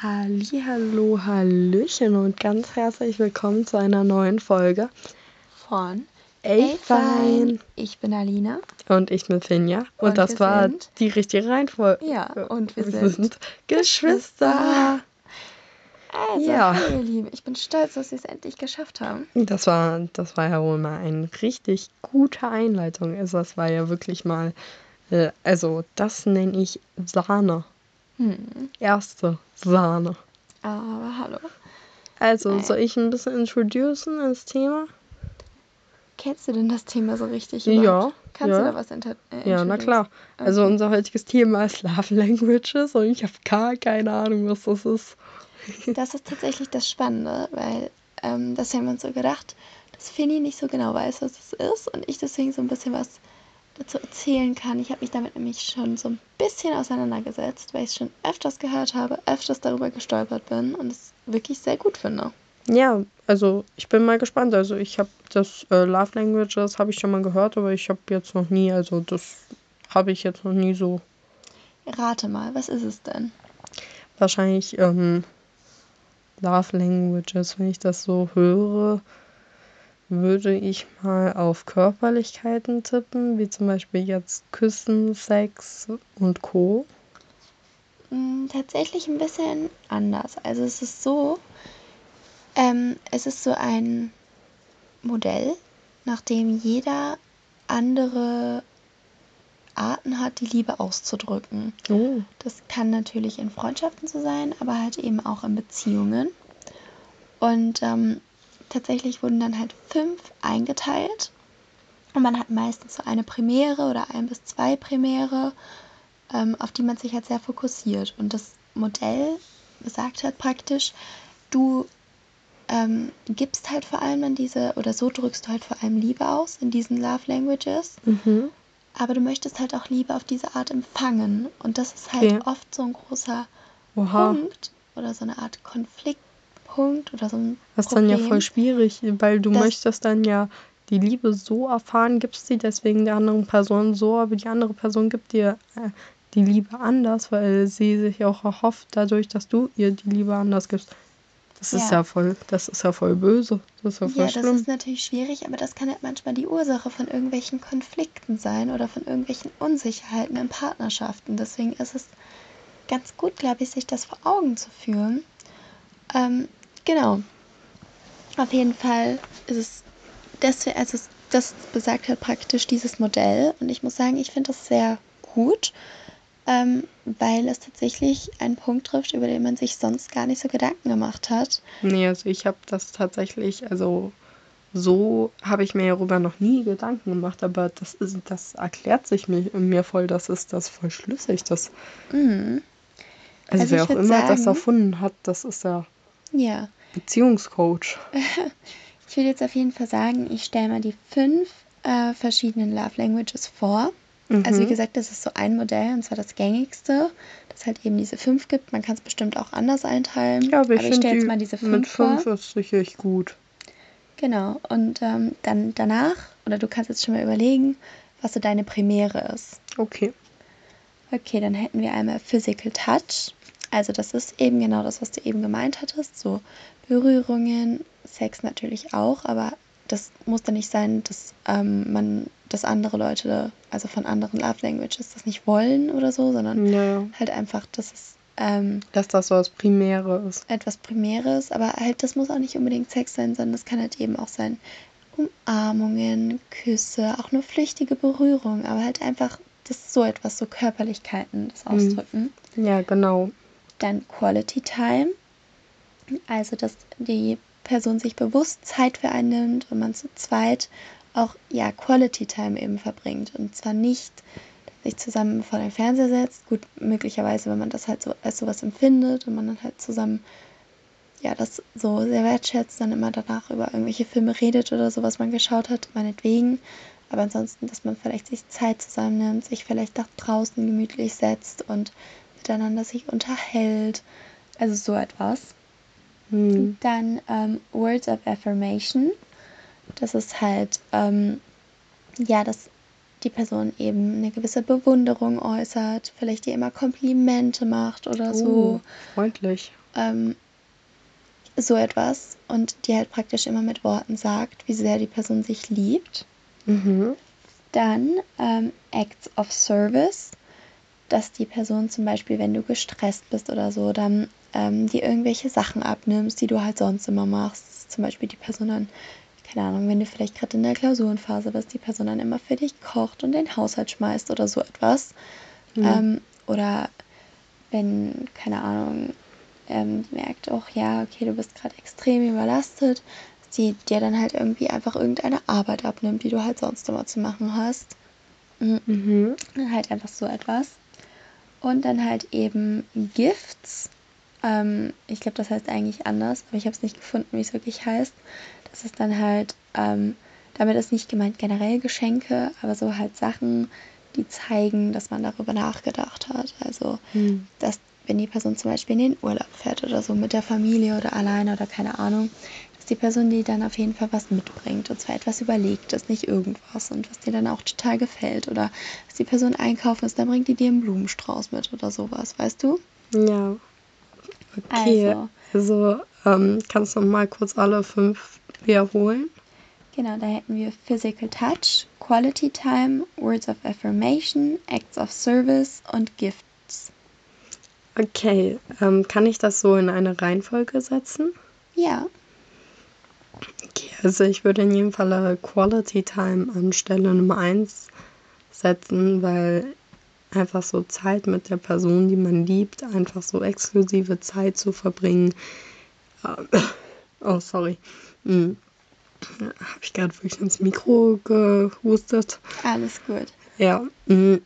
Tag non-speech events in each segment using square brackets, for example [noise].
Hallo, Hallöchen und ganz herzlich willkommen zu einer neuen Folge von Fein. Ich bin Alina. Und ich bin Finja. Und, Und das wir war sind- die richtige Reihenfolge. Ja, und wir sind [laughs] Geschwister. Also, Ja. hey, ihr Lieben, ich bin stolz, dass wir es endlich geschafft haben. Das war, das war ja wohl mal eine richtig gute Einleitung. Also das war ja wirklich mal, äh, also das nenne ich Sahne. Hm. Erste Sahne. Aber hallo. Also Nein. soll ich ein bisschen introducen ins Thema? Kennst du denn das Thema so richtig? Ja, überhaupt? Kannst ja. du da was inter äh, Ja, na klar. Also Okay. unser heutiges Thema ist Love Languages und ich habe gar keine Ahnung, was das ist. Das ist tatsächlich das Spannende, weil ähm, das haben wir uns so gedacht, dass Finny nicht so genau weiß, was es ist und ich deswegen so ein bisschen was dazu erzählen kann. Ich habe mich damit nämlich schon so ein bisschen auseinandergesetzt, weil ich es schon öfters gehört habe, öfters darüber gestolpert bin und es wirklich sehr gut finde. Ja, also ich bin mal gespannt. Also ich habe das äh, Love Languages habe ich schon mal gehört, aber ich habe jetzt noch nie, also das habe ich jetzt noch nie so Rate mal, was ist es denn? wahrscheinlich ähm, Love Languages, wenn ich das so höre, würde ich mal auf Körperlichkeiten tippen, wie zum Beispiel jetzt Küssen, Sex und Co. Mm, tatsächlich ein bisschen anders. Also es ist so, ähm, es ist so ein Modell, nach dem jeder andere Arten hat, die Liebe auszudrücken. Oh. Das kann natürlich in Freundschaften so sein, aber halt eben auch in Beziehungen. Und ähm, tatsächlich wurden dann halt fünf eingeteilt. Und man hat meistens so eine Primäre oder ein bis zwei Primäre, ähm, auf die man sich halt sehr fokussiert. Und das Modell besagt halt praktisch, du ähm, gibst halt vor allem an diese, oder so drückst du halt vor allem Liebe aus in diesen Love Languages. Mhm. Aber du möchtest halt auch Liebe auf diese Art empfangen. Und das ist halt Okay. oft so ein großer Oha. Punkt oder so eine Art Konfliktpunkt oder so ein Das ist dann ja voll schwierig, weil du Das- möchtest dann ja die Liebe so erfahren, gibst sie deswegen der anderen Person so, aber die andere Person gibt dir äh, die Liebe anders, weil sie sich auch erhofft dadurch, dass du ihr die Liebe anders gibst. Das ist Ja. ja voll, das ist ja voll böse. Das ist ja voll Ja, das schlimm. ist natürlich schwierig, aber das kann halt manchmal die Ursache von irgendwelchen Konflikten sein oder von irgendwelchen Unsicherheiten in Partnerschaften. Deswegen ist es ganz gut, glaube ich, sich das vor Augen zu führen. Ähm, genau. Auf jeden Fall ist es, deswegen, also das besagt halt praktisch dieses Modell und ich muss sagen, ich finde das sehr gut, ähm, weil es tatsächlich einen Punkt trifft, über den man sich sonst gar nicht so Gedanken gemacht hat. Nee, also ich habe das tatsächlich, also so habe ich mir darüber noch nie Gedanken gemacht, aber das ist, das erklärt sich mir, mir voll, das ist das voll schlüssig. Das, Mhm. also, Also wer auch immer das sagen- erfunden hat, das ist ja Ja. Beziehungscoach. [laughs] Ich will jetzt auf jeden Fall sagen, ich stelle mal die fünf äh, verschiedenen Love Languages vor. Also wie Mhm. gesagt, das ist so ein Modell und zwar das gängigste, das halt eben diese fünf gibt. Man kann es bestimmt auch anders einteilen. Ja, aber ich, ich finde stelle jetzt mal diese fünf, mit fünf vor. ist sicherlich gut. Genau. Und ähm, dann danach, oder du kannst jetzt schon mal überlegen, was so deine Primäre ist. Okay. Okay, dann hätten wir einmal Physical Touch. Also das ist eben genau das, was du eben gemeint hattest. So Berührungen, Sex natürlich auch, aber das muss dann nicht sein, dass ähm, man, dass andere Leute, also von anderen Love Languages, das nicht wollen oder so, sondern Ja, halt einfach, dass es ähm, dass das so das Primäre ist. etwas Primäres, aber halt, das muss auch nicht unbedingt Sex sein, sondern das kann halt eben auch sein Umarmungen, Küsse, auch nur flüchtige Berührung, aber halt einfach, das so etwas, so Körperlichkeiten, das Mhm. ausdrücken. Ja, genau. Dann Quality Time, also dass die Person sich bewusst Zeit für einen nimmt und man zu zweit auch ja Quality Time eben verbringt und zwar nicht sich zusammen vor den Fernseher setzt, gut möglicherweise, wenn man das halt so als sowas empfindet und man dann halt zusammen ja das so sehr wertschätzt, dann immer danach über irgendwelche Filme redet oder so, was man geschaut hat, meinetwegen. Aber ansonsten, dass man vielleicht sich Zeit zusammennimmt, sich vielleicht nach draußen gemütlich setzt und miteinander sich unterhält. Also so etwas. Hm. Dann ähm, Words of Affirmation. Das ist halt, ähm, ja, dass die Person eben eine gewisse Bewunderung äußert, vielleicht dir immer Komplimente macht oder so. Oh, freundlich. ähm, so etwas und die halt praktisch immer mit Worten sagt, wie sehr die Person sich liebt. Mhm. Dann ähm, Acts of Service, dass die Person zum Beispiel, wenn du gestresst bist oder so, dann ähm, dir irgendwelche Sachen abnimmst, die du halt sonst immer machst. Zum Beispiel die Person dann, keine Ahnung, wenn du vielleicht gerade in der Klausurenphase bist, die Person dann immer für dich kocht und den Haushalt schmeißt oder so etwas. Mhm. Ähm, oder wenn, keine Ahnung, ähm, merkt auch, ja, okay, du bist gerade extrem überlastet, sie dir dann halt irgendwie einfach irgendeine Arbeit abnimmt, die du halt sonst immer zu machen hast. Mhm. Mhm. Halt einfach so etwas. Und dann halt eben Gifts. Ähm, ich glaube, das heißt eigentlich anders, aber ich habe es nicht gefunden, wie es wirklich heißt. Das ist dann halt, ähm, damit ist nicht gemeint generell Geschenke, aber so halt Sachen, die zeigen, dass man darüber nachgedacht hat. Also, Mhm. dass wenn die Person zum Beispiel in den Urlaub fährt oder so mit der Familie oder alleine oder keine Ahnung, dass die Person die dann auf jeden Fall was mitbringt und zwar etwas Überlegtes, nicht irgendwas und was dir dann auch total gefällt oder dass die Person einkaufen ist, dann bringt die dir einen Blumenstrauß mit oder sowas, weißt du? Ja. Okay. Also. Also, ähm, kannst du mal kurz alle fünf wiederholen? Genau, da hätten wir Physical Touch, Quality Time, Words of Affirmation, Acts of Service und Gifts. Okay. Ähm, kann ich das so in eine Reihenfolge setzen? Ja, Okay, also ich würde in jedem Fall Quality Time an Stelle Nummer 1 setzen, weil einfach so Zeit mit der Person, die man liebt, einfach so exklusive Zeit zu verbringen. Ähm, oh, sorry. Hm. Habe ich gerade wirklich ins Mikro gehustet? alles gut. Ja. mm.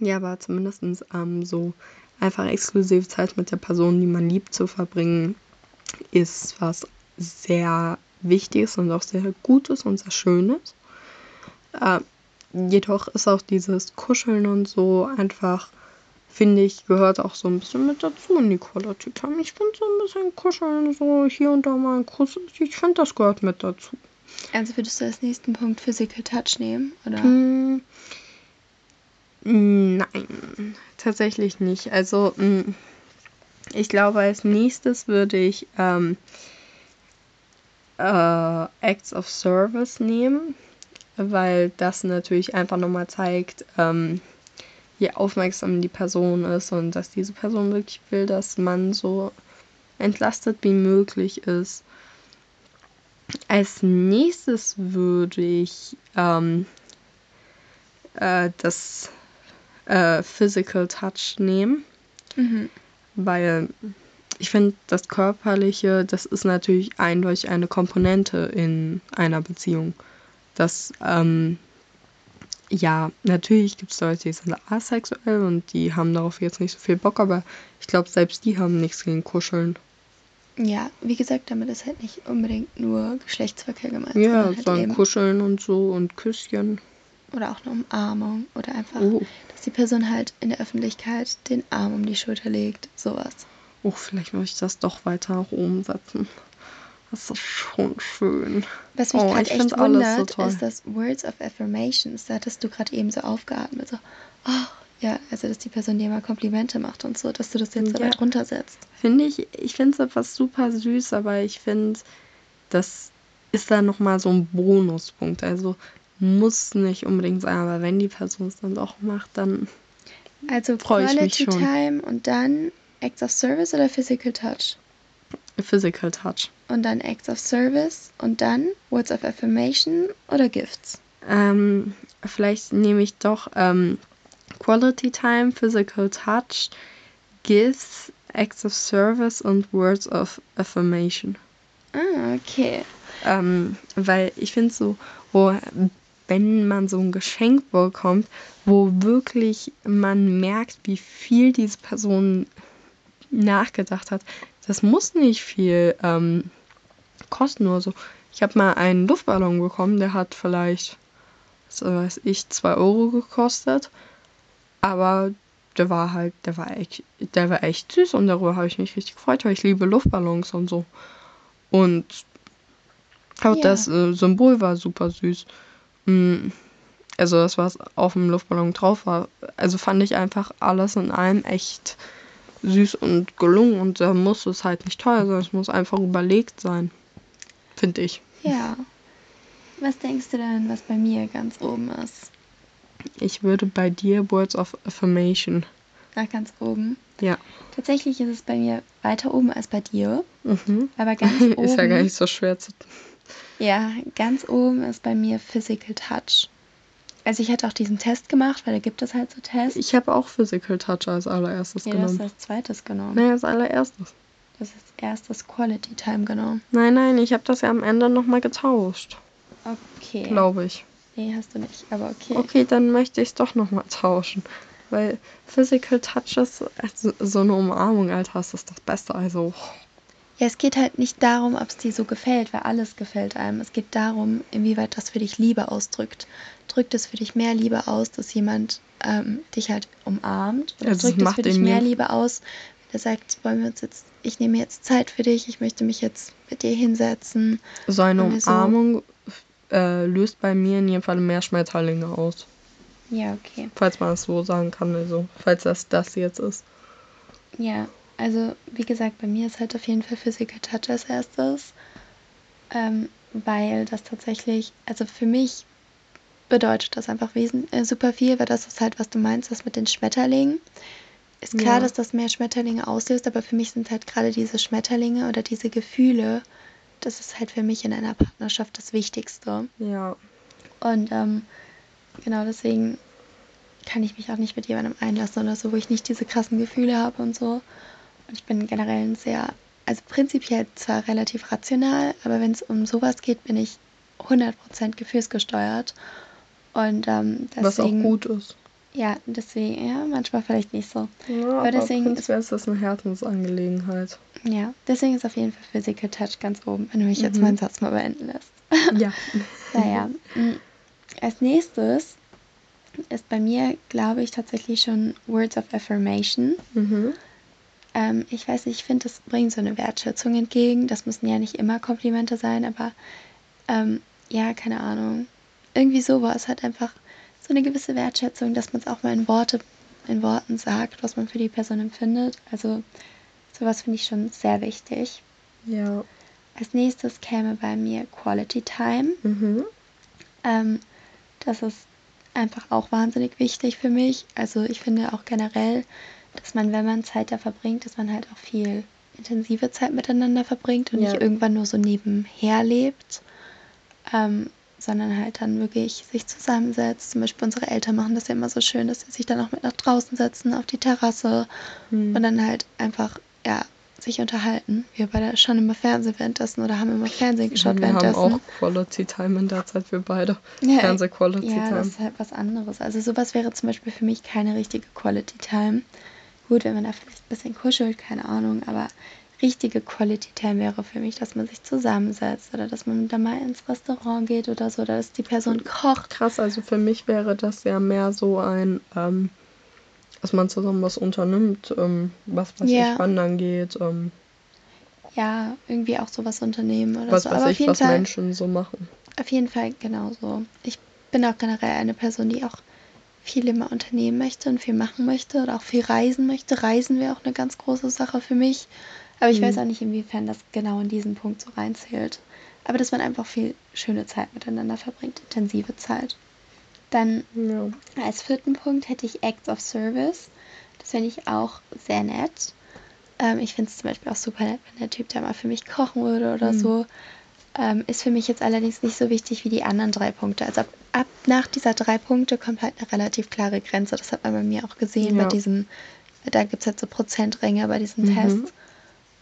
Ja, aber zumindest ähm, so einfach exklusiv Zeit mit der Person, die man liebt, zu verbringen, ist was sehr Wichtiges und auch sehr Gutes und sehr Schönes. Äh, jedoch ist auch dieses Kuscheln und so einfach, finde ich, gehört auch so ein bisschen mit dazu in die Quality Time. Ich finde so ein bisschen Kuscheln, so hier und da mal ein Kuss, ich finde, das gehört mit dazu. Also würdest du als nächsten Punkt Physical Touch nehmen, oder? Hm, Nein, tatsächlich nicht. Also, mm, ich glaube, als nächstes würde ich ähm, äh, Acts of Service nehmen, weil das natürlich einfach nochmal zeigt, ähm, wie aufmerksam die Person ist und dass diese Person wirklich will, dass man so entlastet wie möglich ist. Als nächstes würde ich ähm, äh, das äh, Physical Touch nehmen, Mhm. weil ich finde, das Körperliche, das ist natürlich eindeutig eine Komponente in einer Beziehung. Das, ähm, ja, natürlich gibt es Leute, die sind asexuell und die haben darauf jetzt nicht so viel Bock, aber ich glaube, selbst die haben nichts gegen Kuscheln. Ja, wie gesagt, damit ist halt nicht unbedingt nur Geschlechtsverkehr gemeint. Ja, sondern halt Kuscheln und so und Küsschen. Oder auch eine Umarmung. Oder einfach, Oh, dass die Person halt in der Öffentlichkeit den Arm um die Schulter legt. Sowas. oh, vielleicht muss ich das doch weiter nach oben setzen. Das ist schon schön. Was mich Oh, gerade echt so wundert, toll. ist das Words of Affirmations. Da hattest du gerade eben so aufgeatmet. So, oh, ja, also dass die Person dir mal Komplimente macht und so, dass du das jetzt so Ja. weit runtersetzt. Finde ich, ich finde es etwas super süß, aber ich finde, das ist dann nochmal so ein Bonuspunkt. Also muss nicht unbedingt sein, aber wenn die Person es dann doch macht, dann Also Freu ich mich Quality schon. Time und dann Acts of Service oder Physical Touch? Physical Touch. Und dann Acts of Service und dann Words of Affirmation oder Gifts? Ähm, vielleicht nehme ich doch ähm, Quality Time, Physical Touch, Gifts, Acts of Service und Words of Affirmation. Ah, okay. Ähm, weil ich finde so, wo, wenn man so ein Geschenk bekommt, wo wirklich man merkt, wie viel diese Person nachgedacht hat, das muss nicht viel ähm, kosten oder so. Ich habe mal einen Luftballon bekommen, der hat vielleicht, was weiß ich, 2 Euro gekostet. Aber der war halt, der war echt, der war echt süß und darüber habe ich mich richtig gefreut, weil ich liebe Luftballons und so. Und auch Ja. das äh, Symbol war super süß. Mm, Also das, was auf dem Luftballon drauf war. Also fand ich einfach alles in allem echt süß und gelungen und da muss es halt nicht teuer sein, es muss einfach überlegt sein. Finde ich. Ja. Was denkst du denn, was bei mir ganz oben ist? Ich würde bei dir Words of Affirmation. Ach, ganz oben. Ja. Tatsächlich ist es bei mir weiter oben als bei dir. Mhm. Aber [laughs] ganz oben. ist ja gar nicht so schwer zu. Ja, ganz oben ist bei mir Physical Touch. Also ich hatte auch diesen Test gemacht, weil da gibt es halt so Tests. Ich habe auch Physical Touch als allererstes ja, genommen. das ist als zweites genommen. Nein, als allererstes. Das ist erstes Quality Time genommen. Nein, nein, ich habe das ja am Ende nochmal getauscht. Okay. Glaube ich. Nee, hast du nicht, aber okay. Okay, dann möchte ich es doch nochmal tauschen. Weil Physical Touch ist also so eine Umarmung, Alter, das ist das Beste. Also, Ja, es geht halt nicht darum, ob es dir so gefällt, weil alles gefällt einem. Es geht darum, inwieweit das für dich Liebe ausdrückt. Drückt es für dich mehr Liebe aus, dass jemand ähm, dich halt umarmt? Oder Also drückt es macht für dich mehr Liebe aus, wenn er sagt, wollen wir uns jetzt, ich nehme jetzt Zeit für dich, ich möchte mich jetzt mit dir hinsetzen. so eine wir so- Umarmung äh, löst bei mir in jedem Fall mehr Schmetterlinge aus. Ja, okay. Falls man es so sagen kann, also, falls das das jetzt ist. Ja, also wie gesagt, bei mir ist halt auf jeden Fall Physical Touch als erstes, ähm, weil das tatsächlich, also für mich bedeutet das einfach wesen äh, super viel, weil das ist halt, was du meinst, das mit den Schmetterlingen. Ist klar, Ja. dass das mehr Schmetterlinge auslöst, aber für mich sind halt gerade diese Schmetterlinge oder diese Gefühle, das ist halt für mich in einer Partnerschaft das Wichtigste. Ja. Und ähm, genau deswegen kann ich mich auch nicht mit jemandem einlassen oder so, wo ich nicht diese krassen Gefühle habe und so. Und ich bin generell ein sehr, also prinzipiell zwar relativ rational, aber wenn es um sowas geht, bin ich 100% gefühlsgesteuert. Und ähm, deswegen, Was auch gut ist. Ja, deswegen, ja, manchmal vielleicht nicht so. Ja, Aber aber deswegen prinzipiell ist das eine Herzensangelegenheit. Ja, deswegen ist auf jeden Fall Physical Touch ganz oben, wenn du mich jetzt Mhm. meinen Satz mal beenden lässt. Ja. [laughs] [laughs] Naja, mm, als nächstes ist bei mir, glaube ich, tatsächlich schon Words of Affirmation. Mhm. Ähm, ich weiß nicht, ich finde, das bringt so eine Wertschätzung entgegen. Das müssen ja nicht immer Komplimente sein, aber ähm, ja, keine Ahnung. Irgendwie sowas hat einfach so eine gewisse Wertschätzung, dass man es auch mal in Worte, in Worten sagt, was man für die Person empfindet. Also sowas finde ich schon sehr wichtig. Ja. Als nächstes käme bei mir Quality Time. Mhm. Ähm, das ist einfach auch wahnsinnig wichtig für mich. Also ich finde auch generell, dass man, wenn man Zeit da verbringt, dass man halt auch viel intensive Zeit miteinander verbringt und Ja. nicht irgendwann nur so nebenher lebt, ähm, sondern halt dann wirklich sich zusammensetzt. Zum Beispiel unsere Eltern machen das ja immer so schön, dass sie sich dann auch mit nach draußen setzen auf die Terrasse Mhm. und dann halt einfach, ja, sich unterhalten. Wir beide schon immer Fernsehen währenddessen oder haben immer Fernsehen geschaut wir haben währenddessen. auch Quality Time in der Zeit, wir beide. Ja, Fernseh-Quality ja, das Time. ist halt was anderes. Also sowas wäre zum Beispiel für mich keine richtige Quality Time. Gut, wenn man da vielleicht ein bisschen kuschelt, keine Ahnung, aber richtige Quality Time wäre für mich, dass man sich zusammensetzt oder dass man da mal ins Restaurant geht oder so, oder dass die Person kocht. Krass, also für mich wäre das ja mehr so ein, ähm, dass man zusammen was unternimmt, ähm, was weiß Ja. ich, wandern geht, ähm, Ja, irgendwie auch sowas unternehmen oder was so. weiß Aber auf ich, jeden was Fall, Menschen so machen. auf jeden Fall genauso. Ich bin auch generell eine Person, die auch viel immer unternehmen möchte und viel machen möchte oder auch viel reisen möchte. Reisen wäre auch eine ganz große Sache für mich. Aber ich Mhm. weiß auch nicht, inwiefern das genau in diesen Punkt so reinzählt. Aber dass man einfach viel schöne Zeit miteinander verbringt, intensive Zeit. Dann Ja. als vierten Punkt hätte ich Acts of Service. Das finde ich auch sehr nett. Ähm, ich finde es zum Beispiel auch super nett, wenn der Typ da mal für mich kochen würde oder Mhm. so. Ähm, ist für mich jetzt allerdings nicht so wichtig wie die anderen drei Punkte. Also ab, ab nach dieser drei Punkte kommt halt eine relativ klare Grenze. Das hat man bei mir auch gesehen Ja. bei diesem, da gibt es halt so Prozentränge bei diesem Mhm. Test.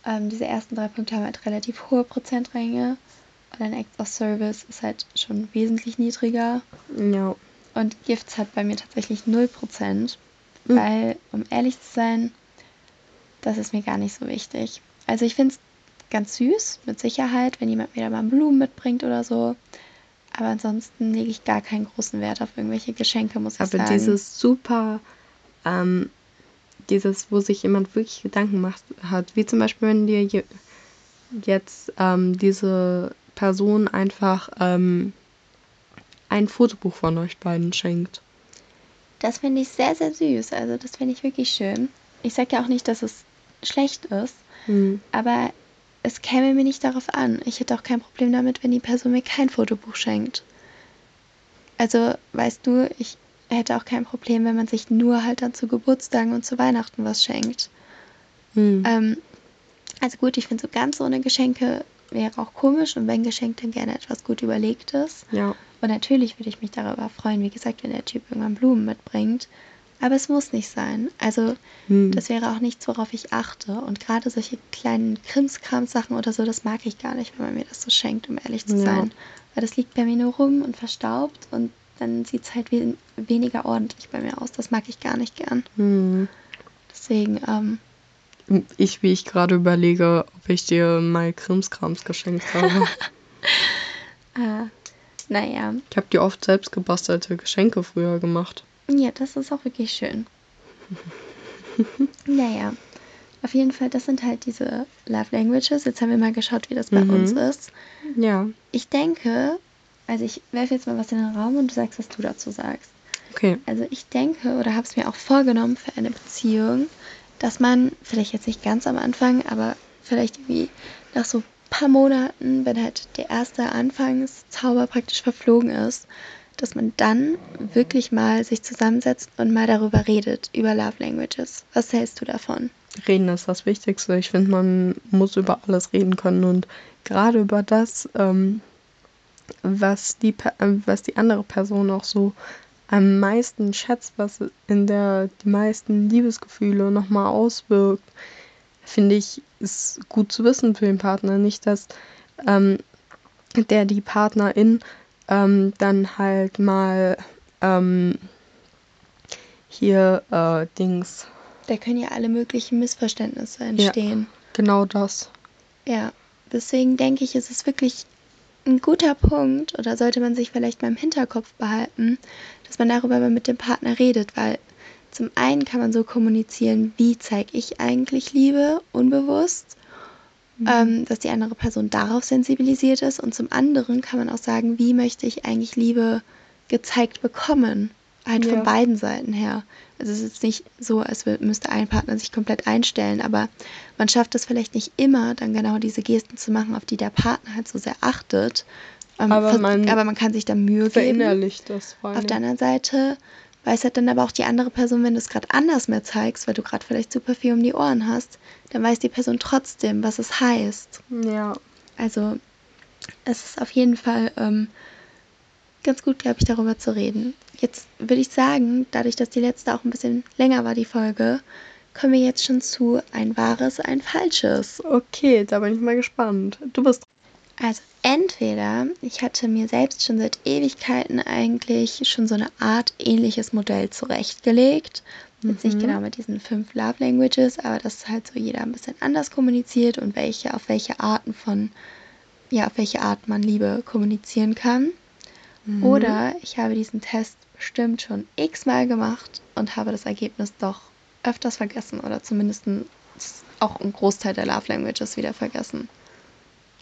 Ähm, diese ersten drei Punkte haben halt relativ hohe Prozentränge. Und dann Acts of Service ist halt schon wesentlich niedriger. Ja. Und Gifts hat bei mir tatsächlich 0%, Mhm. weil, um ehrlich zu sein, das ist mir gar nicht so wichtig. Also ich finde es ganz süß, mit Sicherheit, wenn jemand mir da mal Blumen mitbringt oder so. Aber ansonsten lege ich gar keinen großen Wert auf irgendwelche Geschenke, muss ich Aber sagen. dieses super, ähm, dieses, wo sich jemand wirklich Gedanken macht, hat, wie zum Beispiel, wenn dir je, jetzt ähm, diese Person einfach ähm, ein Fotobuch von euch beiden schenkt. Das finde ich sehr, sehr süß. Also das finde ich wirklich schön. ich sage ja auch nicht, dass es schlecht ist, Hm. aber es käme mir nicht darauf an. Ich hätte auch kein Problem damit, wenn die Person mir kein Fotobuch schenkt. Also, weißt du, ich hätte auch kein Problem, wenn man sich nur halt dann zu Geburtstagen und zu Weihnachten was schenkt. Hm. Ähm, also gut, ich finde so ganz ohne Geschenke wäre auch komisch und wenn geschenkt, dann gerne etwas gut überlegtes. ja. Und natürlich würde ich mich darüber freuen, wie gesagt, wenn der Typ irgendwann Blumen mitbringt. Aber es muss nicht sein. Also Hm. das wäre auch nichts, worauf ich achte. Und gerade solche kleinen Krimskram-Sachen oder so, das mag ich gar nicht, wenn man mir das so schenkt, um ehrlich zu Ja. sein. Weil das liegt bei mir nur rum und verstaubt und dann sieht es halt we weniger ordentlich bei mir aus. Das mag ich gar nicht gern. Hm. Deswegen, ähm, Ich, wie ich gerade überlege, ob ich dir mal Krimskrams geschenkt habe. [laughs] äh, naja, ich habe dir oft selbst gebastelte Geschenke früher gemacht. Ja, das ist auch wirklich schön. [laughs] naja, auf jeden Fall, das sind halt diese Love Languages. Jetzt haben wir mal geschaut, wie das bei Mhm. uns ist. Ja, Ich denke, also ich werfe jetzt mal was in den Raum und du sagst, was du dazu sagst. okay. Also ich denke oder habe es mir auch vorgenommen für eine Beziehung, dass man vielleicht jetzt nicht ganz am Anfang, aber vielleicht irgendwie nach so ein paar Monaten, wenn halt der erste Anfangszauber praktisch verflogen ist, dass man dann wirklich mal sich zusammensetzt und mal darüber redet, über Love Languages. Was hältst du davon? Reden ist das Wichtigste. Ich finde, man muss über alles reden können und gerade über das, ähm, was, die, äh, was die andere Person auch so am meisten schätzt, was in der die meisten Liebesgefühle nochmal auswirkt, finde ich, ist gut zu wissen für den Partner. Nicht, dass ähm, der die Partnerin ähm, dann halt mal ähm, hier äh, Dings, Da können ja alle möglichen Missverständnisse entstehen. genau das. Ja, deswegen denke ich, ist es wirklich ein guter Punkt oder sollte man sich vielleicht mal im Hinterkopf behalten, dass man darüber mal mit dem Partner redet, weil zum einen kann man so kommunizieren, wie zeige ich eigentlich Liebe unbewusst, ähm, dass die andere Person darauf sensibilisiert ist und zum anderen kann man auch sagen, wie möchte ich eigentlich Liebe gezeigt bekommen, halt Ja. von beiden Seiten her. Also es ist jetzt nicht so, als müsste ein Partner sich komplett einstellen, aber man schafft es vielleicht nicht immer, dann genau diese Gesten zu machen, auf die der Partner halt so sehr achtet. Ähm, Aber man aber man kann sich da Mühe geben. Verinnerlicht das vor Auf allem. der anderen Seite weiß halt dann aber auch die andere Person, wenn du es gerade anders mehr zeigst, weil du gerade vielleicht super viel um die Ohren hast, dann weiß die Person trotzdem, was es heißt. Ja, Also es ist auf jeden Fall ähm, ganz gut, glaube ich, darüber zu reden. Jetzt würde ich sagen, dadurch, dass die letzte auch ein bisschen länger war, die Folge, kommen wir jetzt schon zu ein wahres, ein falsches. okay, da bin ich mal gespannt. Du bist Also entweder ich hatte mir selbst schon seit Ewigkeiten eigentlich schon so eine Art ähnliches Modell zurechtgelegt. Jetzt nicht Mhm. genau mit diesen fünf Love Languages, aber dass halt so jeder ein bisschen anders kommuniziert und welche, auf welche Arten von, ja, auf welche Art man Liebe kommunizieren kann. Mhm. Oder ich habe diesen Test bestimmt schon x-mal gemacht und habe das Ergebnis doch öfters vergessen oder zumindest auch einen Großteil der Love Languages wieder vergessen.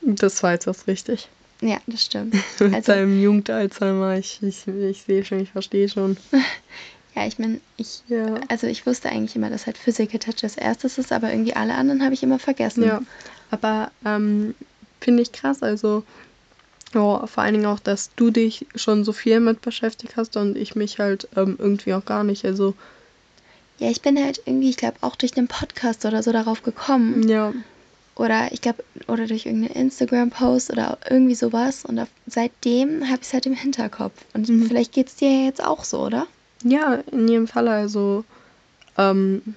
das zweite ist richtig. Ja, das stimmt. [laughs] Mit Also- deinem Jugendalzheimer, ich, ich, ich sehe schon, ich verstehe schon. [laughs] Ja, ich meine, ich, Ja. also ich wusste eigentlich immer, dass halt Physical Touch das erstes ist, aber irgendwie alle anderen habe ich immer vergessen. Ja, aber ähm, finde ich krass, also ja, vor allen Dingen auch, dass du dich schon so viel mit beschäftigt hast und ich mich halt ähm, irgendwie auch gar nicht. Also Ja, ich bin halt irgendwie, ich glaube, auch durch einen Podcast oder so darauf gekommen. ja, Oder ich glaube, oder durch irgendeinen Instagram-Post oder irgendwie sowas. Und auf, seitdem habe ich es halt im Hinterkopf. Und Mhm. vielleicht geht es dir ja jetzt auch so, oder? Ja, in jedem Fall, also ähm,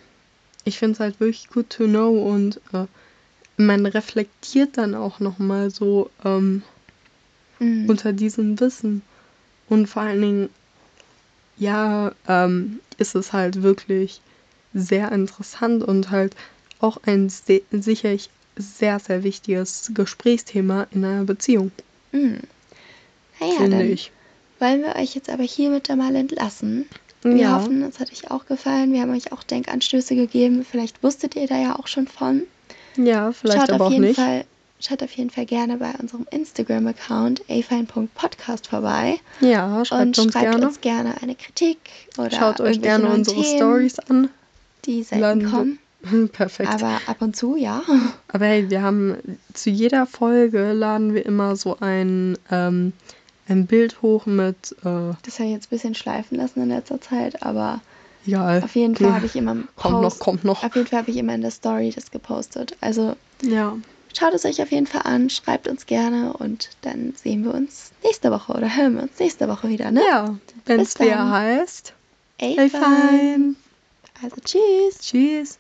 ich finde es halt wirklich good to know und äh, man reflektiert dann auch nochmal so ähm, Mhm. unter diesem Wissen. Und vor allen Dingen, ja, ähm, ist es halt wirklich sehr interessant und halt auch ein se sicherlich sehr, sehr wichtiges Gesprächsthema in einer Beziehung, Mhm. Naja, finde dann ich. Wollen wir euch jetzt aber hiermit einmal entlassen. Wir ja, hoffen, es hat euch auch gefallen. Wir haben euch auch Denkanstöße gegeben. Vielleicht wusstet ihr da ja auch schon von. ja, vielleicht schaut aber auf auch jeden nicht. Fall, schaut auf jeden Fall gerne bei unserem Instagram-Account afine.podcast vorbei Ja, schreibt und uns schreibt gerne. uns gerne eine Kritik oder Schaut euch gerne unsere Themen, Stories an. die selten Lande- kommen. [laughs] Perfekt. Aber ab und zu, ja. Aber hey, wir haben zu jeder Folge laden wir immer so ein, ähm, ein Bild hoch mit, äh, Das habe ich jetzt ein bisschen schleifen lassen in letzter Zeit, aber egal. auf jeden Fall habe ich immer im Kommt noch, Post, kommt noch. auf jeden Fall habe ich immer in der Story das gepostet. Also Ja. schaut es euch auf jeden Fall an, schreibt uns gerne und dann sehen wir uns nächste Woche oder hören wir uns nächste Woche wieder, ne? Ja, wenn es dann. heißt. Ey, fein. Also tschüss. Tschüss.